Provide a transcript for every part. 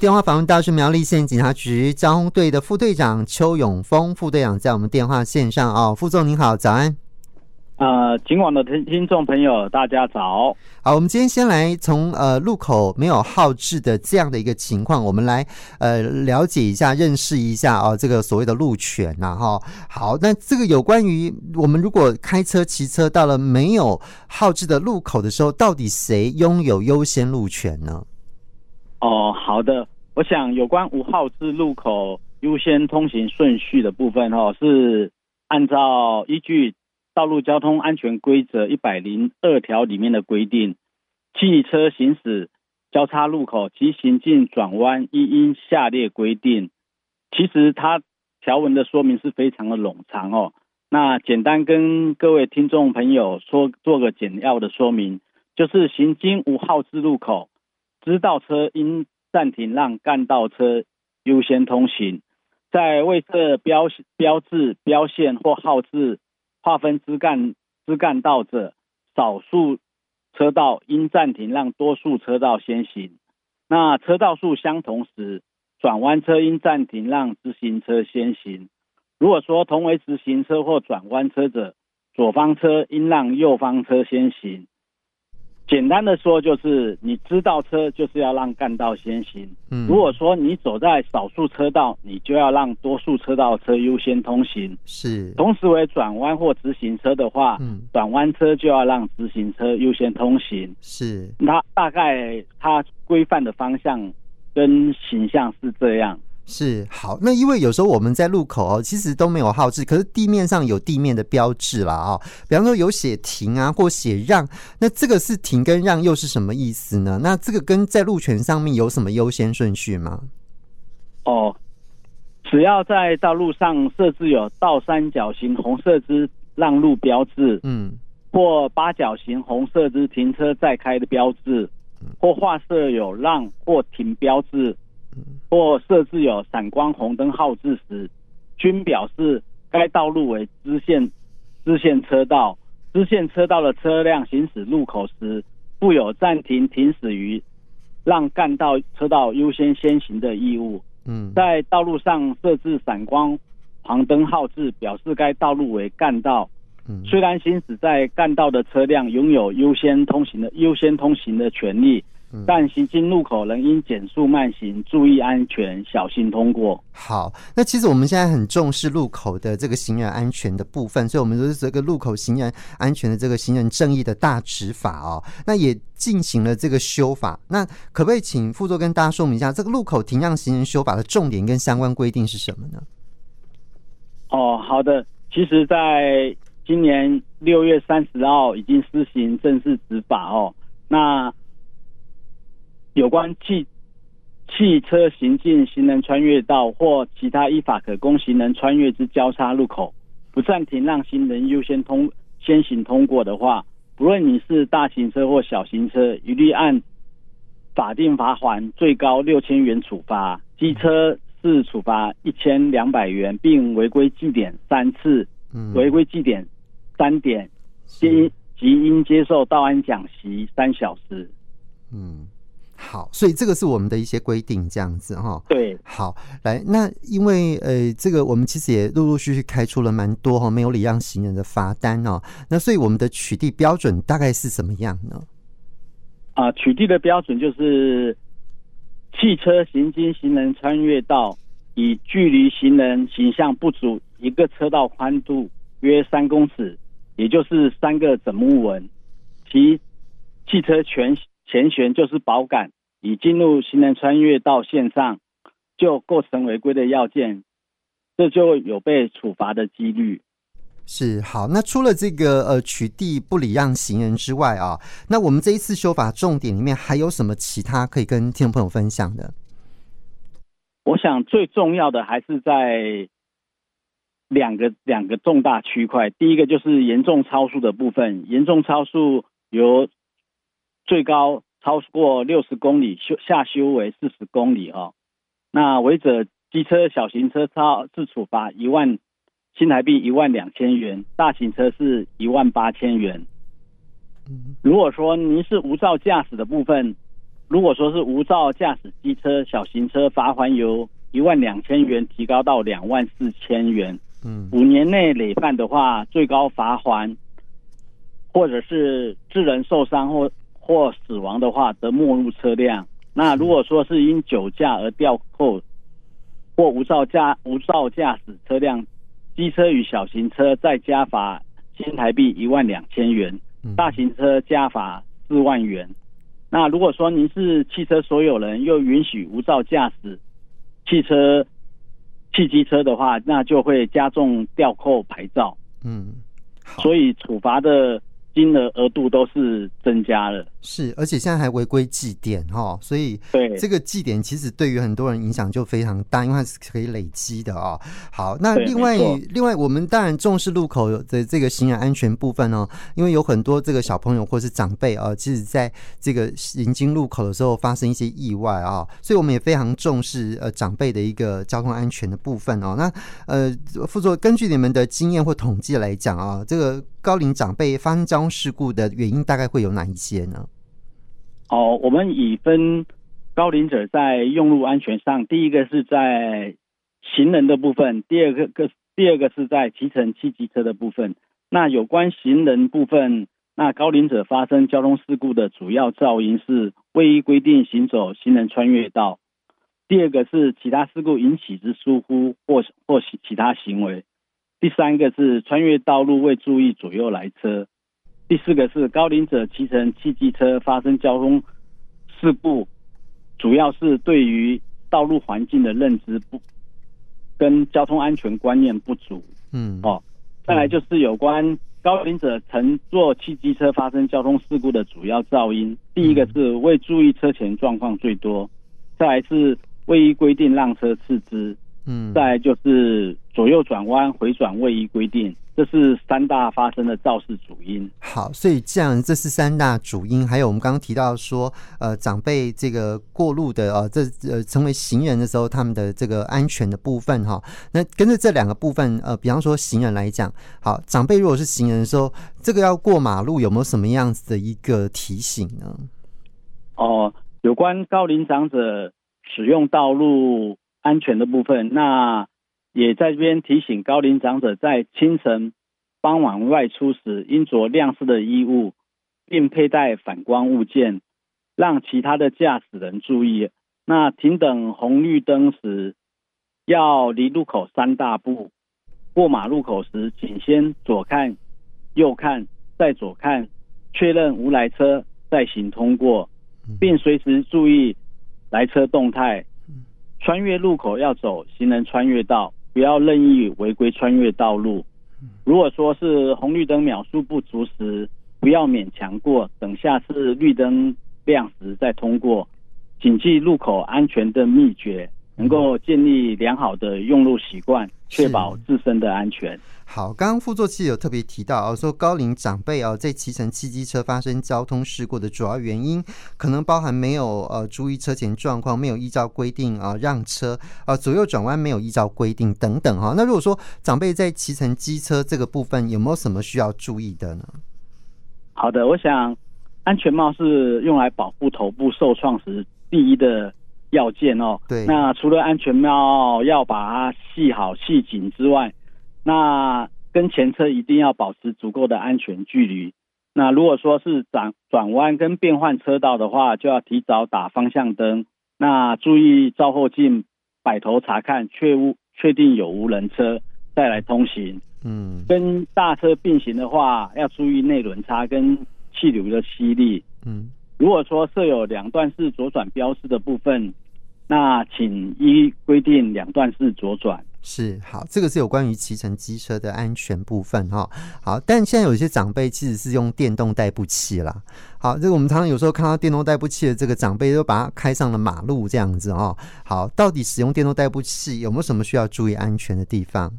电话访问到是苗栗县警察局交通队的副队长邱永峰副队长，在我们电话线上哦，副总您好，早安。呃，今晚的听听众朋友，大家早。好，我们今天先来从呃路口没有号志的这样的一个情况，我们来呃了解一下、认识一下哦，这个所谓的路权呐哈。好，那这个有关于我们如果开车、骑车到了没有号志的路口的时候，到底谁拥有优先路权呢？哦，好的。我想有关五号志路口优先通行顺序的部分，哦，是按照依据《道路交通安全规则》一百零二条里面的规定，汽车行驶交叉路口及行进转弯，一应下列规定。其实它条文的说明是非常的冗长哦。那简单跟各位听众朋友说，做个简要的说明，就是行经五号志路口，知道车应暂停让干道车优先通行，在未设标标志、标线或号志划分支干支干道者，少数车道应暂停让多数车道先行。那车道数相同时，转弯车应暂停让直行车先行。如果说同为直行车或转弯车者，左方车应让右方车先行。简单的说，就是你知道车就是要让干道先行。嗯，如果说你走在少数车道，你就要让多数车道车优先通行。是，同时为转弯或直行车的话，嗯，转弯车就要让直行车优先通行。是，那大概它规范的方向跟形象是这样。是好，那因为有时候我们在路口哦，其实都没有号志，可是地面上有地面的标志啦哦，比方说有写停啊，或写让，那这个是停跟让又是什么意思呢？那这个跟在路权上面有什么优先顺序吗？哦，只要在道路上设置有倒三角形红色之让路标志，嗯，或八角形红色之停车再开的标志，或画设有让或停标志。或设置有闪光红灯号志时，均表示该道路为支线支线车道。支线车道的车辆行驶路口时，负有暂停停驶于让干道车道优先先行的义务。嗯，在道路上设置闪光黄灯号志，表示该道路为干道。嗯，虽然行驶在干道的车辆拥有优先通行的优先通行的权利。但行经路口仍应减速慢行，注意安全，小心通过。好，那其实我们现在很重视路口的这个行人安全的部分，所以我们就是这个路口行人安全的这个行人正义的大执法哦。那也进行了这个修法，那可不可以请副座跟大家说明一下，这个路口停让行人修法的重点跟相关规定是什么呢？哦，好的，其实在今年六月三十号已经施行正式执法哦，那。有关汽汽车行进行人穿越道或其他依法可供行人穿越之交叉路口，不暂停让行人优先通先行通过的话，不论你是大型车或小型车，一律按法定罚锾最高六千元处罚。机车是处罚一千两百元，并违规记点三次，违规记点三点，应即应接受道安讲习三小时。嗯。好，所以这个是我们的一些规定，这样子哈。对，好，来，那因为呃，这个我们其实也陆陆续续开出了蛮多哈没有礼让行人的罚单哦。那所以我们的取缔标准大概是什么样呢？啊、呃，取缔的标准就是汽车行经行人穿越道，以距离行人形象不足一个车道宽度约三公尺，也就是三个整木纹，其汽车全。前悬就是保杆，已进入行人穿越到线上，就构成违规的要件，这就有被处罚的几率。是好，那除了这个呃取缔不礼让行人之外啊，那我们这一次修法重点里面还有什么其他可以跟听众朋友分享的？我想最重要的还是在两个两个重大区块，第一个就是严重超速的部分，严重超速由最高超过六十公里，修下修为四十公里哦。那违者机车、小型车超是处罚一万新台币一万两千元，大型车是一万八千元。如果说您是无照驾驶的部分，如果说是无照驾驶机车、小型车，罚锾由一万两千元提高到两万四千元。嗯，五年内累犯的话，最高罚锾，或者是致人受伤或或死亡的话，则没入车辆。那如果说是因酒驾而吊扣或无照驾无照驾驶车辆，机车与小型车再加罚新台币一万两千元，大型车加罚四万元。那如果说您是汽车所有人，又允许无照驾驶汽车、汽机车的话，那就会加重吊扣牌照。嗯，所以处罚的。金额额度都是增加了，是，而且现在还违规祭点哈，所以对这个祭点其实对于很多人影响就非常大，因为它是可以累积的哦。好，那另外另外，我们当然重视路口的这个行人安全部分哦，因为有很多这个小朋友或是长辈啊，其实在这个行经路口的时候发生一些意外啊，所以我们也非常重视呃长辈的一个交通安全的部分哦。那呃，副座根据你们的经验或统计来讲啊，这个。高龄长辈发生交通事故的原因大概会有哪一些呢？哦，我们已分高龄者在用路安全上，第一个是在行人的部分，第二个个第二个是在骑乘汽机车的部分。那有关行人部分，那高龄者发生交通事故的主要噪音是未依规定行走行人穿越道，第二个是其他事故引起之疏忽或或其其他行为。第三个是穿越道路未注意左右来车，第四个是高龄者骑乘汽机车发生交通事故，主要是对于道路环境的认知不跟交通安全观念不足。嗯，哦，再来就是有关高龄者乘坐汽机车发生交通事故的主要噪音，第一个是未注意车前状况最多，再来是未依规定让车次之。嗯，再来就是左右转弯、回转未依规定，这是三大发生的肇事主因。好，所以这样这是三大主因，还有我们刚刚提到说，呃，长辈这个过路的呃，这呃成为行人的时候，他们的这个安全的部分哈。那跟着这两个部分，呃，比方说行人来讲，好，长辈如果是行人的时候，这个要过马路有没有什么样子的一个提醒呢？哦，有关高龄长者使用道路。安全的部分，那也在这边提醒高龄长者，在清晨、傍晚外出时，应着亮色的衣物，并佩戴反光物件，让其他的驾驶人注意。那停等红绿灯时，要离路口三大步。过马路口时，请先左看、右看，再左看，确认无来车，再行通过，并随时注意来车动态。穿越路口要走行人穿越道，不要任意违规穿越道路。如果说是红绿灯秒数不足时，不要勉强过，等下次绿灯亮时再通过。谨记路口安全的秘诀。能够建立良好的用路习惯，确保自身的安全。好，刚刚副座其实有特别提到啊，说高龄长辈啊，在骑乘汽机车发生交通事故的主要原因，可能包含没有呃注意车前状况，没有依照规定啊让车啊，左右转弯没有依照规定等等哈。那如果说长辈在骑乘机车这个部分，有没有什么需要注意的呢？好的，我想安全帽是用来保护头部受创时第一的。要件哦，对，那除了安全帽要把它系好系紧之外，那跟前车一定要保持足够的安全距离。那如果说是转转弯跟变换车道的话，就要提早打方向灯。那注意照后镜，摆头查看，确无确定有无人车再来通行。嗯，跟大车并行的话，要注意内轮差跟气流的吸力。嗯。如果说设有两段式左转标识的部分，那请依规定两段式左转。是，好，这个是有关于骑乘机车的安全部分哈。好，但现在有一些长辈其实是用电动代步器啦。好，这个我们常常有时候看到电动代步器的这个长辈都把它开上了马路这样子哦。好，到底使用电动代步器有没有什么需要注意安全的地方？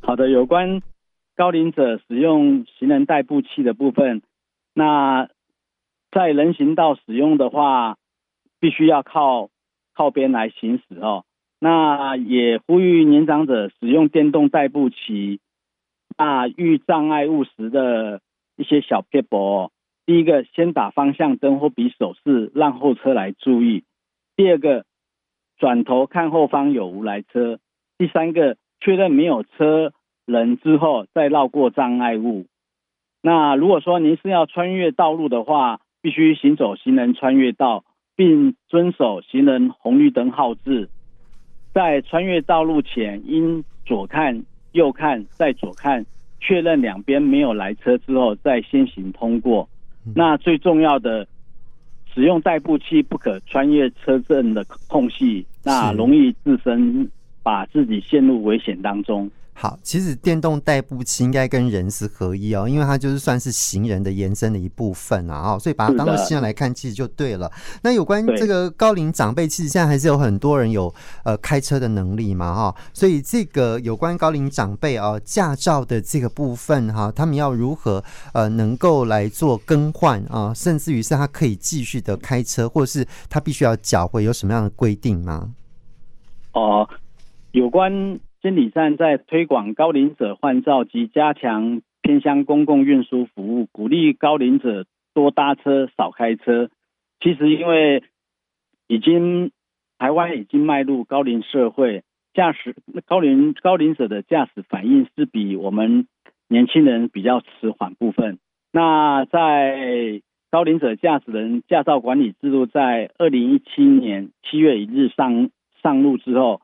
好的，有关高龄者使用行人代步器的部分，那。在人行道使用的话，必须要靠靠边来行驶哦。那也呼吁年长者使用电动代步骑，那遇障碍物时的一些小撇步，第一个，先打方向灯或比手势，让后车来注意；第二个，转头看后方有无来车；第三个，确认没有车人之后，再绕过障碍物。那如果说您是要穿越道路的话，必须行走行人穿越道，并遵守行人红绿灯号志。在穿越道路前，应左看、右看，再左看，确认两边没有来车之后，再先行通过。那最重要的，使用代步器不可穿越车阵的空隙，那容易自身把自己陷入危险当中。好，其实电动代步器应该跟人是合一哦，因为它就是算是行人的延伸的一部分啊，哦，所以把它当做行人来看，其实就对了。那有关这个高龄长辈，其实现在还是有很多人有呃开车的能力嘛，哈，所以这个有关高龄长辈啊驾照的这个部分哈，他们要如何呃能够来做更换啊，甚至于是他可以继续的开车，或者是他必须要缴回，有什么样的规定吗？哦，有关。监理站在推广高龄者换照及加强偏乡公共运输服务，鼓励高龄者多搭车少开车。其实，因为已经台湾已经迈入高龄社会，驾驶高龄高龄者的驾驶反应是比我们年轻人比较迟缓部分。那在高龄者驾驶人驾照管理制度在二零一七年七月一日上上路之后。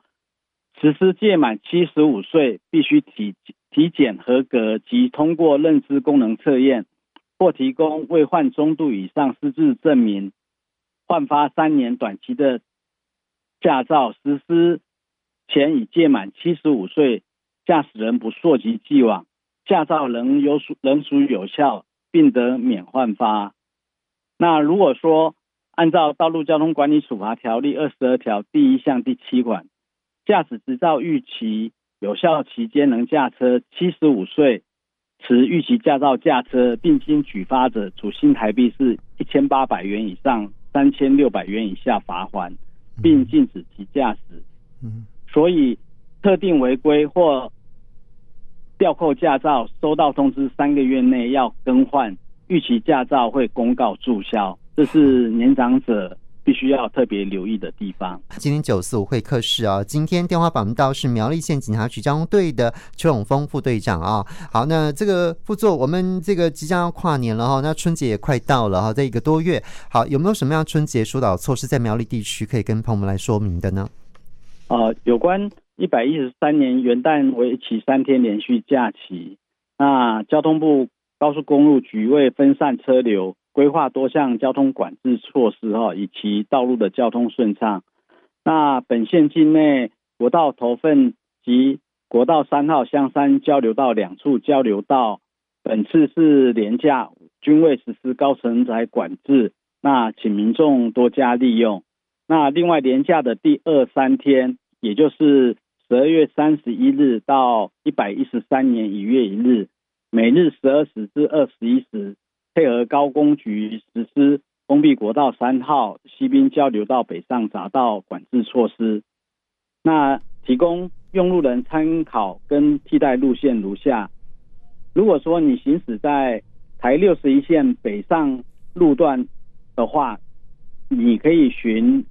实施届满七十五岁必须体体检合格及通过认知功能测验，或提供未患中度以上失智证明，换发三年短期的驾照。实施前已届满七十五岁，驾驶人不溯及既往，驾照仍有属仍属有效，并得免换发。那如果说按照《道路交通管理处罚条例》二十二条第一项第七款。驾驶执照逾期有效期间能驾车，七十五岁持逾期驾照驾车，并经举发者，处新台币是一千八百元以上三千六百元以下罚款，并禁止其驾驶。嗯，所以特定违规或吊扣驾照，收到通知三个月内要更换逾期驾照，会公告注销。这是年长者。必须要特别留意的地方。今天九四五会客室啊，今天电话访到是苗栗县警察局交通队的邱永峰副队长啊。好，那这个副座，我们这个即将要跨年了哈，那春节也快到了哈，在一个多月，好，有没有什么样春节疏导措施在苗栗地区可以跟朋友们来说明的呢？呃，有关一百一十三年元旦为期三天连续假期，那交通部高速公路局为分散车流。规划多项交通管制措施哈，以及道路的交通顺畅。那本县境内国道头份及国道三号香山交流道两处交流道，本次是连假，均未实施高承载管制。那请民众多加利用。那另外连假的第二三天，也就是十二月三十一日到一百一十三年一月一日，每日十二时至二十一时。配合高工局实施封闭国道三号西滨交流道北上匝道管制措施，那提供用路人参考跟替代路线如下：如果说你行驶在台六十一线北上路段的话，你可以循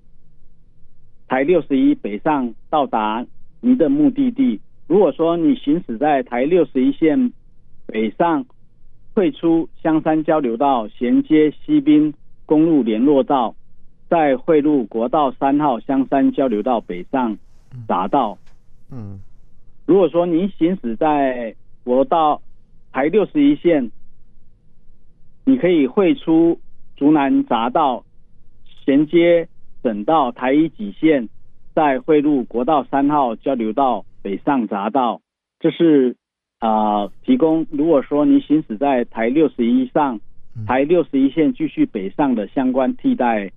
台六十一北上到达您的目的地；如果说你行驶在台六十一线北上，退出香山交流道，衔接西滨公路联络道，再汇入国道三号香山交流道北上匝道。嗯，如果说您行驶在国道台六十一线，你可以汇出竹南匝道，衔接省道台一几线，再汇入国道三号交流道北上匝道。这是。啊、呃，提供如果说你行驶在台六十一上，台六十一线继续北上的相关替代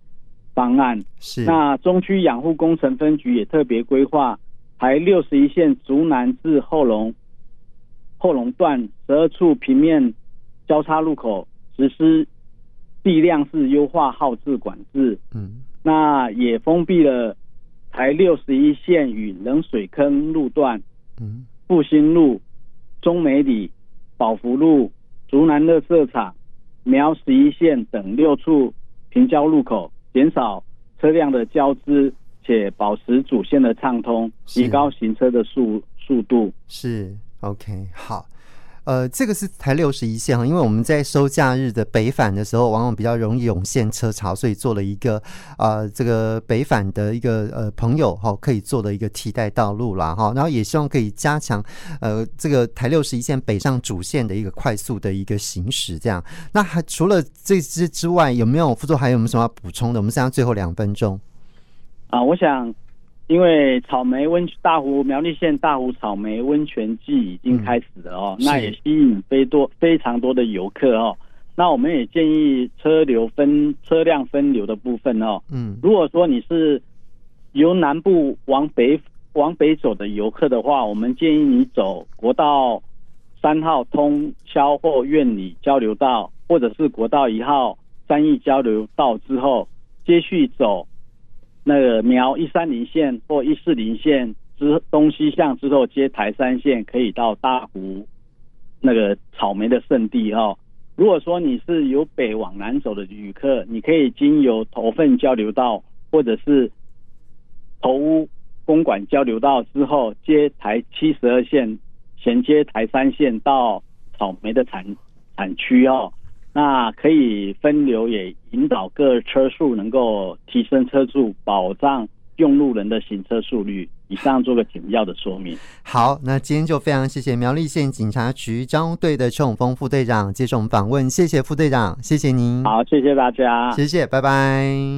方案。是。那中区养护工程分局也特别规划台六十一线竹南至后龙后龙段十二处平面交叉路口实施地量式优化号志管制。嗯。那也封闭了台六十一线与冷水坑路段。嗯。复兴路。中美里、宝福路、竹南乐色场、苗十一线等六处平交路口，减少车辆的交织，且保持主线的畅通，提高行车的速速度。是 OK 好。呃，这个是台六十一线哈，因为我们在收假日的北返的时候，往往比较容易涌现车潮，所以做了一个呃，这个北返的一个呃朋友哈，可以做的一个替代道路啦哈，然后也希望可以加强呃这个台六十一线北上主线的一个快速的一个行驶，这样。那还除了这些之外，有没有副座还有没有什么要补充的？我们剩下最后两分钟啊，我想。因为草莓温大湖苗栗县大湖草莓温泉季已经开始了哦，嗯、那也吸引非多非常多的游客哦。那我们也建议车流分车辆分流的部分哦。嗯，如果说你是由南部往北往北走的游客的话，我们建议你走国道三号通霄或苑里交流道，或者是国道一号三义交流道之后，接续走。那个苗一三零线或一四零线之东西向之后接台三线，可以到大湖那个草莓的圣地哈。如果说你是由北往南走的旅客，你可以经由头份交流道或者是头屋公馆交流道之后接台七十二线，衔接台三线到草莓的产产区哦。那可以分流，也引导各车速能够提升车速，保障用路人的行车速率。以上做个简要的说明。好，那今天就非常谢谢苗栗县警察局交通队的邱永峰副队长接受我们访问，谢谢副队长，谢谢您。好，谢谢大家，谢谢，拜拜。